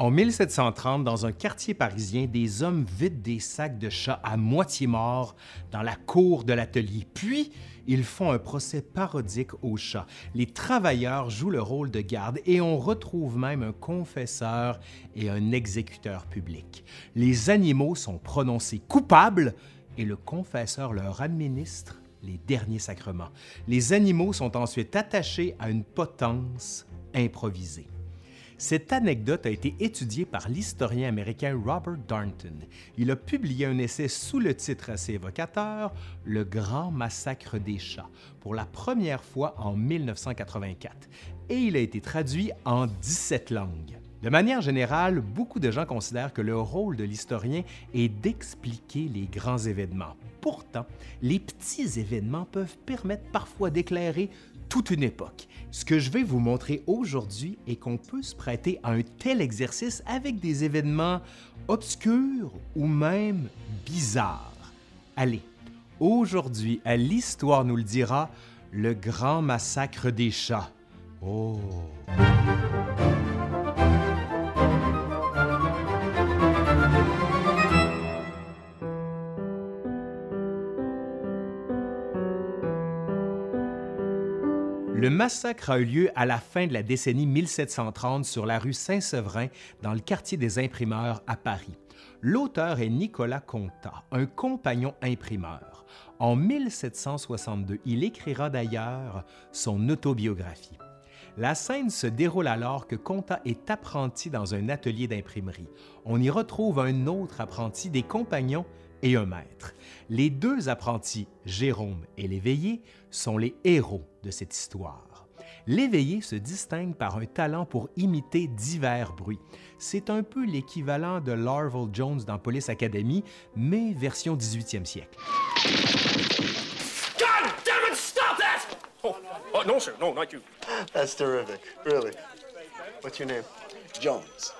En 1730, dans un quartier parisien, des hommes vident des sacs de chats à moitié morts dans la cour de l'atelier. Puis, ils font un procès parodique aux chats. Les travailleurs jouent le rôle de garde et on retrouve même un confesseur et un exécuteur public. Les animaux sont prononcés coupables et le confesseur leur administre les derniers sacrements. Les animaux sont ensuite attachés à une potence improvisée. Cette anecdote a été étudiée par l'historien américain Robert Darnton. Il a publié un essai sous le titre assez évocateur Le Grand Massacre des chats pour la première fois en 1984 et il a été traduit en 17 langues. De manière générale, beaucoup de gens considèrent que le rôle de l'historien est d'expliquer les grands événements. Pourtant, les petits événements peuvent permettre parfois d'éclairer toute une époque. Ce que je vais vous montrer aujourd'hui est qu'on peut se prêter à un tel exercice avec des événements obscurs ou même bizarres. Allez, aujourd'hui, à l'Histoire nous le dira, le grand massacre des chats. Oh! Le massacre a eu lieu à la fin de la décennie 1730 sur la rue Saint-Séverin, dans le quartier des imprimeurs à Paris. L'auteur est Nicolas Contat, un compagnon imprimeur. En 1762, il écrira d'ailleurs son autobiographie. La scène se déroule alors que Contat est apprenti dans un atelier d'imprimerie. On y retrouve un autre apprenti des compagnons et un maître. Les deux apprentis, Jérôme et Léveillé, sont les héros de cette histoire. Léveillé se distingue par un talent pour imiter divers bruits. C'est un peu l'équivalent de Larval Jones dans Police Academy, mais version 18e siècle. God damn it, stop that! Oh, oh, no, sir, no, not you. That's terrific, really. What's your name? Jones.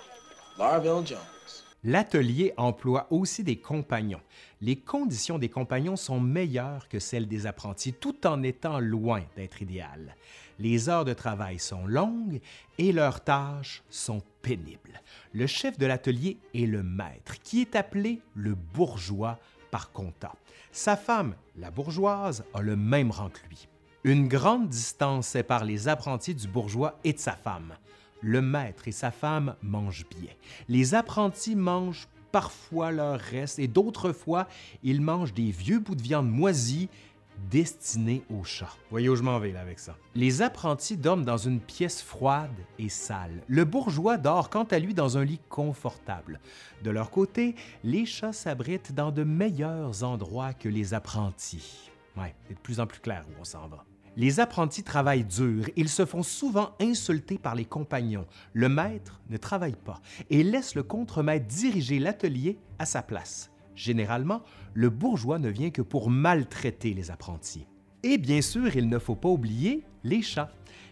Larville Jones. L'atelier emploie aussi des compagnons. Les conditions des compagnons sont meilleures que celles des apprentis, tout en étant loin d'être idéales. Les heures de travail sont longues et leurs tâches sont pénibles. Le chef de l'atelier est le maître, qui est appelé le bourgeois par compta. Sa femme, la bourgeoise, a le même rang que lui. Une grande distance sépare les apprentis du bourgeois et de sa femme le maître et sa femme mangent bien. Les apprentis mangent parfois leur reste et d'autres fois, ils mangent des vieux bouts de viande moisie destinés aux chats. Voyez où je m'en vais là avec ça. Les apprentis dorment dans une pièce froide et sale. Le bourgeois dort quant à lui dans un lit confortable. De leur côté, les chats s'abritent dans de meilleurs endroits que les apprentis. Ouais, c'est de plus en plus clair où on s'en va. Les apprentis travaillent dur, ils se font souvent insulter par les compagnons. Le maître ne travaille pas et laisse le contremaître diriger l'atelier à sa place. Généralement, le bourgeois ne vient que pour maltraiter les apprentis. Et bien sûr, il ne faut pas oublier les chats.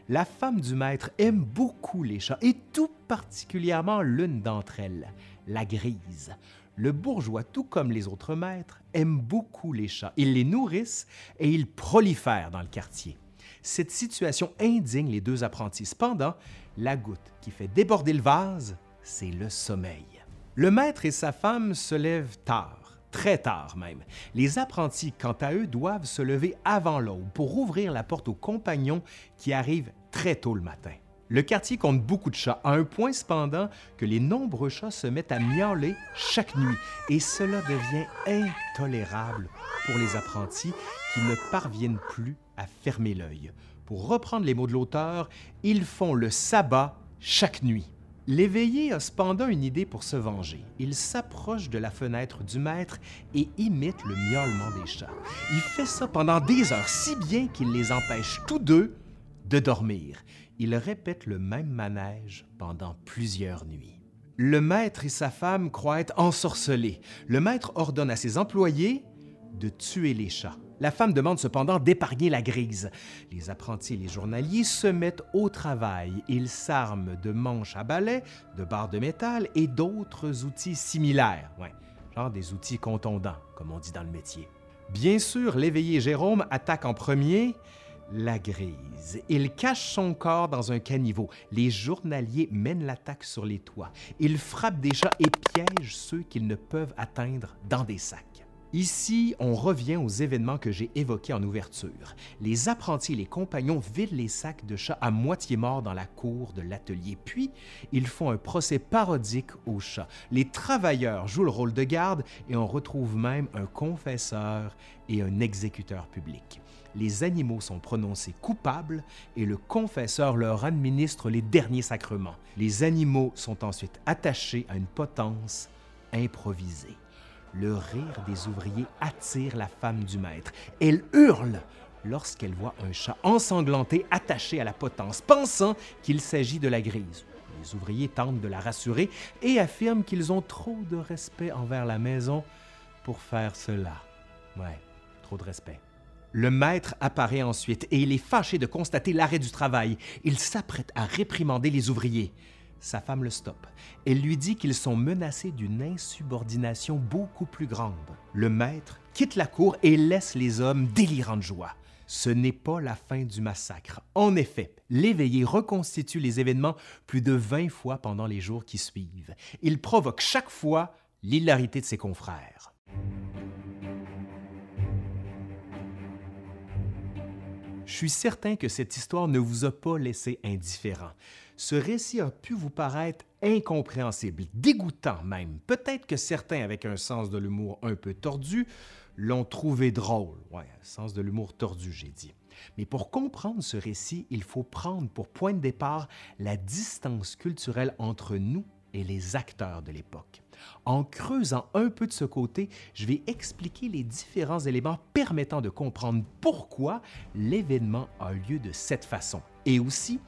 La femme du maître aime beaucoup les chats et tout particulièrement l'une d'entre elles, la grise. Le bourgeois, tout comme les autres maîtres, aime beaucoup les chats. Ils les nourrissent et ils prolifèrent dans le quartier. Cette situation indigne les deux apprentis. Cependant, la goutte qui fait déborder le vase, c'est le sommeil. Le maître et sa femme se lèvent tard, très tard même. Les apprentis, quant à eux, doivent se lever avant l'aube pour ouvrir la porte aux compagnons qui arrivent très tôt le matin. Le quartier compte beaucoup de chats, à un point cependant que les nombreux chats se mettent à miauler chaque nuit, et cela devient intolérable pour les apprentis qui ne parviennent plus à fermer l'œil. Pour reprendre les mots de l'auteur, ils font le sabbat chaque nuit. L'éveillé a cependant une idée pour se venger. Il s'approche de la fenêtre du maître et imite le miaulement des chats. Il fait ça pendant des heures, si bien qu'il les empêche tous deux de dormir il répète le même manège pendant plusieurs nuits. Le maître et sa femme croient être ensorcelés. Le maître ordonne à ses employés de tuer les chats. La femme demande cependant d'épargner la grise. Les apprentis et les journaliers se mettent au travail. Ils s'arment de manches à balai, de barres de métal et d'autres outils similaires. Genre des outils contondants, comme on dit dans le métier. Bien sûr, l'éveillé Jérôme attaque en premier, La grise. Il cache son corps dans un caniveau. Les journaliers mènent l'attaque sur les toits. Ils frappent des chats et piègent ceux qu'ils ne peuvent atteindre dans des sacs. Ici, on revient aux événements que j'ai évoqués en ouverture. Les apprentis et les compagnons vident les sacs de chats à moitié morts dans la cour de l'atelier, puis ils font un procès parodique aux chats. Les travailleurs jouent le rôle de garde et on retrouve même un confesseur et un exécuteur public. Les animaux sont prononcés coupables et le confesseur leur administre les derniers sacrements. Les animaux sont ensuite attachés à une potence improvisée. Le rire des ouvriers attire la femme du maître. Elle hurle lorsqu'elle voit un chat ensanglanté attaché à la potence, pensant qu'il s'agit de la grise. Les ouvriers tentent de la rassurer et affirment qu'ils ont trop de respect envers la maison pour faire cela. Ouais, trop de respect. Le maître apparaît ensuite et il est fâché de constater l'arrêt du travail. Il s'apprête à réprimander les ouvriers. Sa femme le stoppe. Elle lui dit qu'ils sont menacés d'une insubordination beaucoup plus grande. Le maître quitte la cour et laisse les hommes délirants de joie. Ce n'est pas la fin du massacre. En effet, l'éveillé reconstitue les événements plus de 20 fois pendant les jours qui suivent. Il provoque chaque fois l'hilarité de ses confrères. Je suis certain que cette histoire ne vous a pas laissé indifférent ce récit a pu vous paraître incompréhensible, dégoûtant même. Peut-être que certains, avec un sens de l'humour un peu tordu, l'ont trouvé drôle. Ouais, sens de l'humour tordu, j'ai dit. Mais pour comprendre ce récit, il faut prendre pour point de départ la distance culturelle entre nous et les acteurs de l'époque. En creusant un peu de ce côté, je vais expliquer les différents éléments permettant de comprendre pourquoi l'événement a lieu de cette façon et aussi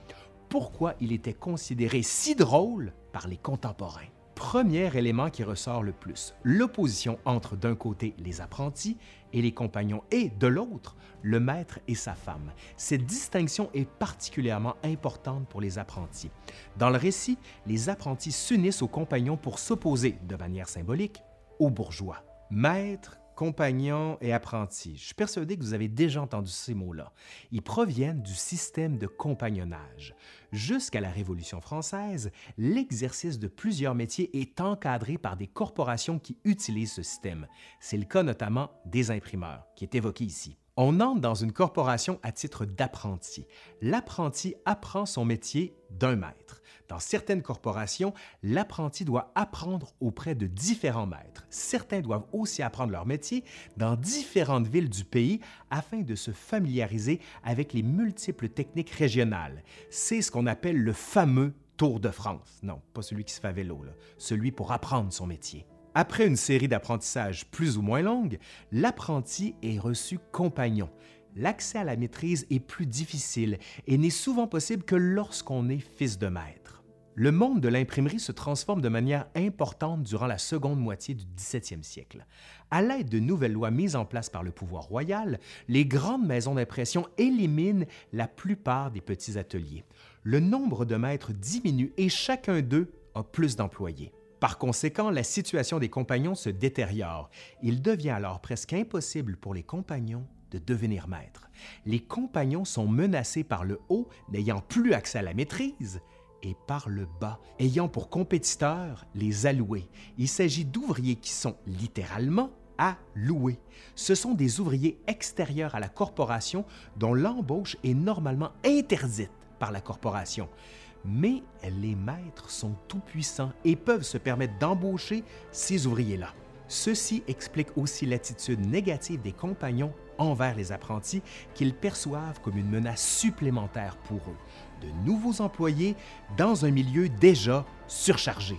pourquoi il était considéré si drôle par les contemporains. Premier élément qui ressort le plus, l'opposition entre d'un côté les apprentis et les compagnons et de l'autre le maître et sa femme. Cette distinction est particulièrement importante pour les apprentis. Dans le récit, les apprentis s'unissent aux compagnons pour s'opposer, de manière symbolique, aux bourgeois. Maître, compagnons et apprentis. Je suis persuadé que vous avez déjà entendu ces mots-là. Ils proviennent du système de compagnonnage. Jusqu'à la Révolution française, l'exercice de plusieurs métiers est encadré par des corporations qui utilisent ce système. C'est le cas notamment des imprimeurs, qui est évoqué ici. On entre dans une corporation à titre d'apprenti. L'apprenti apprend son métier d'un maître. Dans certaines corporations, l'apprenti doit apprendre auprès de différents maîtres. Certains doivent aussi apprendre leur métier dans différentes villes du pays afin de se familiariser avec les multiples techniques régionales. C'est ce qu'on appelle le fameux Tour de France. Non, pas celui qui se fait à vélo, celui pour apprendre son métier. Après une série d'apprentissages plus ou moins longue, l'apprenti est reçu compagnon l'accès à la maîtrise est plus difficile et n'est souvent possible que lorsqu'on est fils de maître. Le monde de l'imprimerie se transforme de manière importante durant la seconde moitié du 17e siècle. À l'aide de nouvelles lois mises en place par le pouvoir royal, les grandes maisons d'impression éliminent la plupart des petits ateliers. Le nombre de maîtres diminue et chacun d'eux a plus d'employés. Par conséquent, la situation des compagnons se détériore. Il devient alors presque impossible pour les compagnons de devenir maîtres. Les compagnons sont menacés par le haut, n'ayant plus accès à la maîtrise, et par le bas, ayant pour compétiteurs les alloués. Il s'agit d'ouvriers qui sont littéralement à louer. Ce sont des ouvriers extérieurs à la corporation dont l'embauche est normalement interdite par la corporation. Mais les maîtres sont tout-puissants et peuvent se permettre d'embaucher ces ouvriers-là. Ceci explique aussi l'attitude négative des compagnons envers les apprentis qu'ils perçoivent comme une menace supplémentaire pour eux de nouveaux employés dans un milieu déjà surchargé.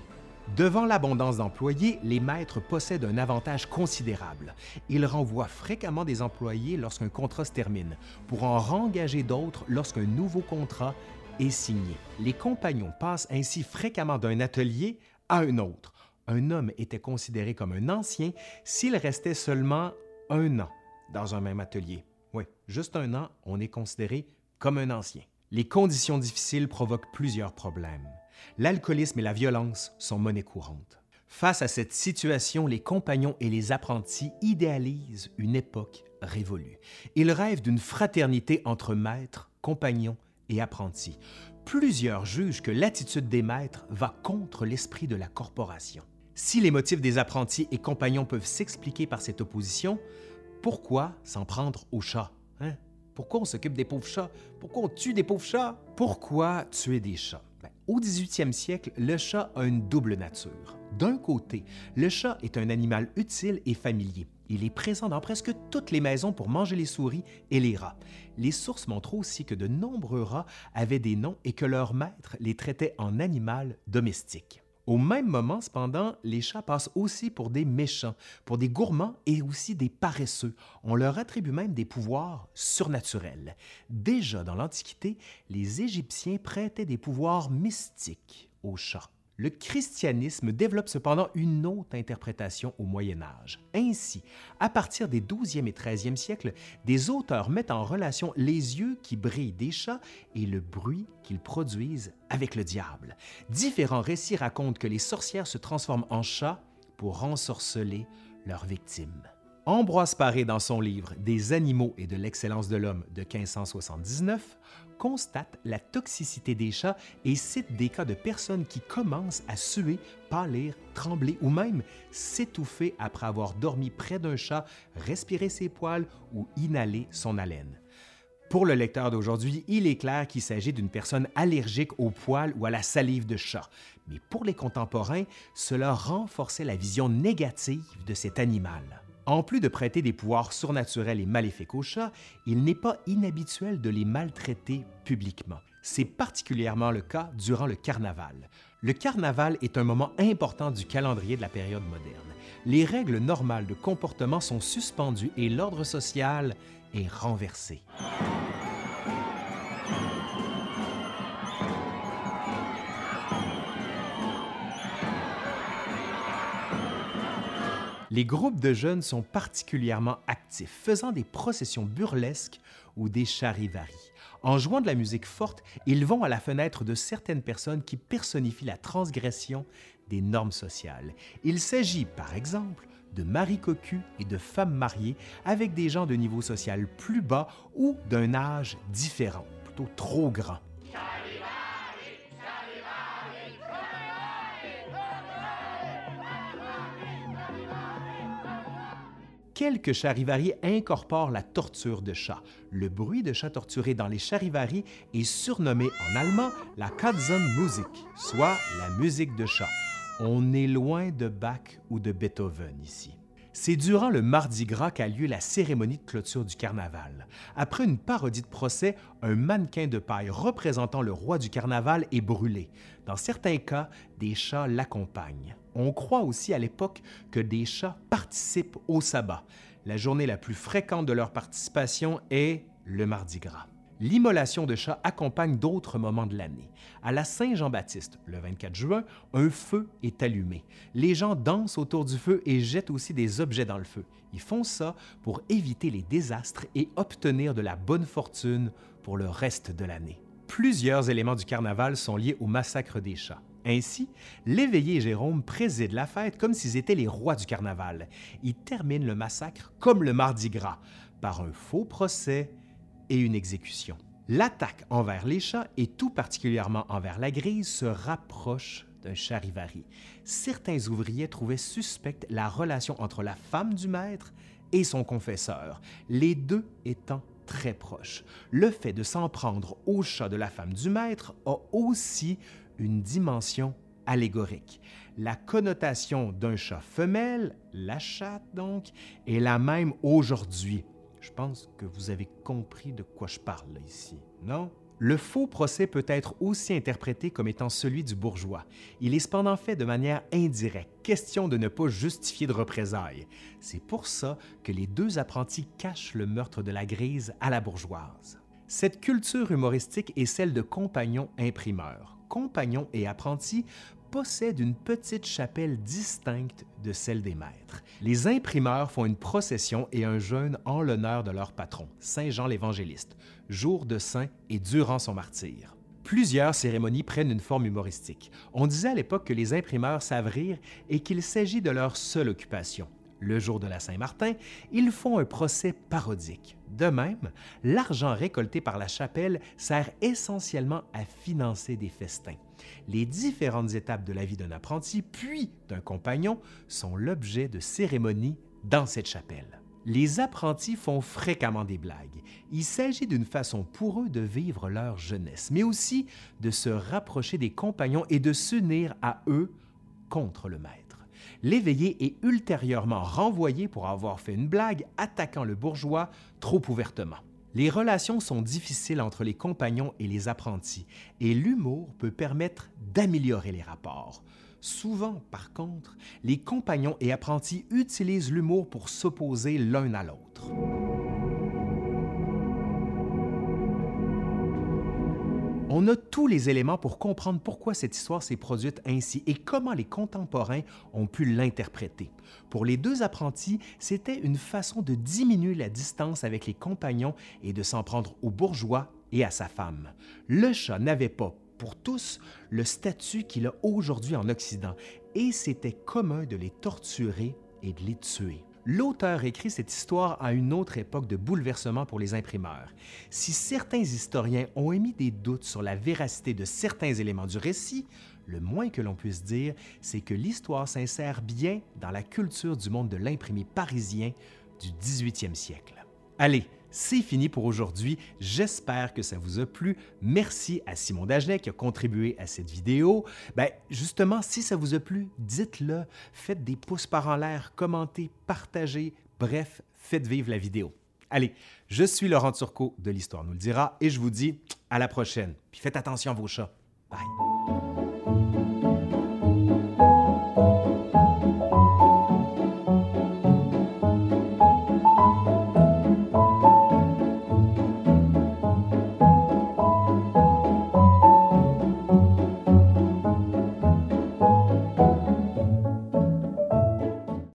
Devant l'abondance d'employés, les maîtres possèdent un avantage considérable. Ils renvoient fréquemment des employés lorsqu'un contrat se termine, pour en rengager d'autres lorsqu'un nouveau contrat Les compagnons passent ainsi fréquemment d'un atelier à un autre. Un homme était considéré comme un ancien s'il restait seulement un an dans un même atelier. Oui, juste un an, on est considéré comme un ancien. Les conditions difficiles provoquent plusieurs problèmes. L'alcoolisme et la violence sont monnaie courante. Face à cette situation, les compagnons et les apprentis idéalisent une époque révolue. Ils rêvent d'une fraternité entre maîtres, compagnons apprentis. Plusieurs jugent que l'attitude des maîtres va contre l'esprit de la corporation. Si les motifs des apprentis et compagnons peuvent s'expliquer par cette opposition, pourquoi s'en prendre aux chats? Hein? Pourquoi on s'occupe des pauvres chats? Pourquoi on tue des pauvres chats? Pourquoi tuer des chats? Ben, au 18e siècle, le chat a une double nature. D'un côté, le chat est un animal utile et familier. Il est présent dans presque toutes les maisons pour manger les souris et les rats. Les sources montrent aussi que de nombreux rats avaient des noms et que leur maître les traitait en animal domestique. Au même moment, cependant, les chats passent aussi pour des méchants, pour des gourmands et aussi des paresseux. On leur attribue même des pouvoirs surnaturels. Déjà dans l'Antiquité, les Égyptiens prêtaient des pouvoirs mystiques aux chats. Le christianisme développe cependant une autre interprétation au Moyen Âge. Ainsi, à partir des 12e et 13e siècles, des auteurs mettent en relation les yeux qui brillent des chats et le bruit qu'ils produisent avec le diable. Différents récits racontent que les sorcières se transforment en chats pour ensorceler leurs victimes. Ambroise Paré, dans son livre Des animaux et de l'excellence de l'homme de 1579, constate la toxicité des chats et cite des cas de personnes qui commencent à suer, pâlir, trembler ou même s'étouffer après avoir dormi près d'un chat, respirer ses poils ou inhaler son haleine. Pour le lecteur d'aujourd'hui, il est clair qu'il s'agit d'une personne allergique aux poils ou à la salive de chat. Mais pour les contemporains, cela renforçait la vision négative de cet animal. En plus de prêter des pouvoirs surnaturels et maléfiques aux chats, il n'est pas inhabituel de les maltraiter publiquement. C'est particulièrement le cas durant le carnaval. Le carnaval est un moment important du calendrier de la période moderne. Les règles normales de comportement sont suspendues et l'ordre social est renversé. Les groupes de jeunes sont particulièrement actifs, faisant des processions burlesques ou des charivaris. En jouant de la musique forte, ils vont à la fenêtre de certaines personnes qui personnifient la transgression des normes sociales. Il s'agit, par exemple, de maris cocus et de femmes mariées avec des gens de niveau social plus bas ou d'un âge différent, plutôt trop grand. Quelques charivaris incorporent la torture de chat. Le bruit de chat torturé dans les charivaris est surnommé en allemand la Katzenmusik, soit la musique de chat. On est loin de Bach ou de Beethoven ici. C'est durant le Mardi Gras qu'a lieu la cérémonie de clôture du carnaval. Après une parodie de procès, un mannequin de paille représentant le roi du carnaval est brûlé. Dans certains cas, des chats l'accompagnent. On croit aussi à l'époque que des chats participent au sabbat. La journée la plus fréquente de leur participation est le Mardi Gras. L'immolation de chats accompagne d'autres moments de l'année. À la Saint-Jean-Baptiste, le 24 juin, un feu est allumé. Les gens dansent autour du feu et jettent aussi des objets dans le feu. Ils font ça pour éviter les désastres et obtenir de la bonne fortune pour le reste de l'année. Plusieurs éléments du carnaval sont liés au massacre des chats. Ainsi, l'éveillé Jérôme président la fête comme s'ils étaient les rois du carnaval. Ils terminent le massacre comme le Mardi Gras, par un faux procès et une exécution. L'attaque envers les chats, et tout particulièrement envers la grise, se rapproche d'un charivari. Certains ouvriers trouvaient suspecte la relation entre la femme du maître et son confesseur, les deux étant très proches. Le fait de s'en prendre au chat de la femme du maître a aussi une dimension allégorique. La connotation d'un chat femelle, la chatte donc, est la même aujourd'hui. Je pense que vous avez compris de quoi je parle ici, non? Le faux procès peut être aussi interprété comme étant celui du bourgeois. Il est cependant fait de manière indirecte, question de ne pas justifier de représailles. C'est pour ça que les deux apprentis cachent le meurtre de la grise à la bourgeoise. Cette culture humoristique est celle de compagnons imprimeurs compagnons et apprentis possèdent une petite chapelle distincte de celle des maîtres. Les imprimeurs font une procession et un jeûne en l'honneur de leur patron, Saint Jean l'Évangéliste, jour de saint et durant son martyre. Plusieurs cérémonies prennent une forme humoristique. On disait à l'époque que les imprimeurs savent rire et qu'il s'agit de leur seule occupation. Le jour de la Saint-Martin, ils font un procès parodique. De même, l'argent récolté par la chapelle sert essentiellement à financer des festins. Les différentes étapes de la vie d'un apprenti puis d'un compagnon sont l'objet de cérémonies dans cette chapelle. Les apprentis font fréquemment des blagues. Il s'agit d'une façon pour eux de vivre leur jeunesse, mais aussi de se rapprocher des compagnons et de s'unir à eux contre le maître. L'éveillé est ultérieurement renvoyé pour avoir fait une blague attaquant le bourgeois trop ouvertement. Les relations sont difficiles entre les compagnons et les apprentis, et l'humour peut permettre d'améliorer les rapports. Souvent, par contre, les compagnons et apprentis utilisent l'humour pour s'opposer l'un à l'autre. On a tous les éléments pour comprendre pourquoi cette histoire s'est produite ainsi et comment les contemporains ont pu l'interpréter. Pour les deux apprentis, c'était une façon de diminuer la distance avec les compagnons et de s'en prendre au bourgeois et à sa femme. Le chat n'avait pas, pour tous, le statut qu'il a aujourd'hui en Occident et c'était commun de les torturer et de les tuer. L'auteur écrit cette histoire à une autre époque de bouleversement pour les imprimeurs. Si certains historiens ont émis des doutes sur la véracité de certains éléments du récit, le moins que l'on puisse dire, c'est que l'histoire s'insère bien dans la culture du monde de l'imprimé parisien du 18e siècle. Allez, c'est fini pour aujourd'hui. J'espère que ça vous a plu. Merci à Simon Dagenet qui a contribué à cette vidéo. Ben, justement, si ça vous a plu, dites-le. Faites des pouces par en l'air, commentez, partagez. Bref, faites vivre la vidéo. Allez, je suis Laurent Turcot de l'Histoire nous le dira et je vous dis à la prochaine. Puis faites attention à vos chats. Bye.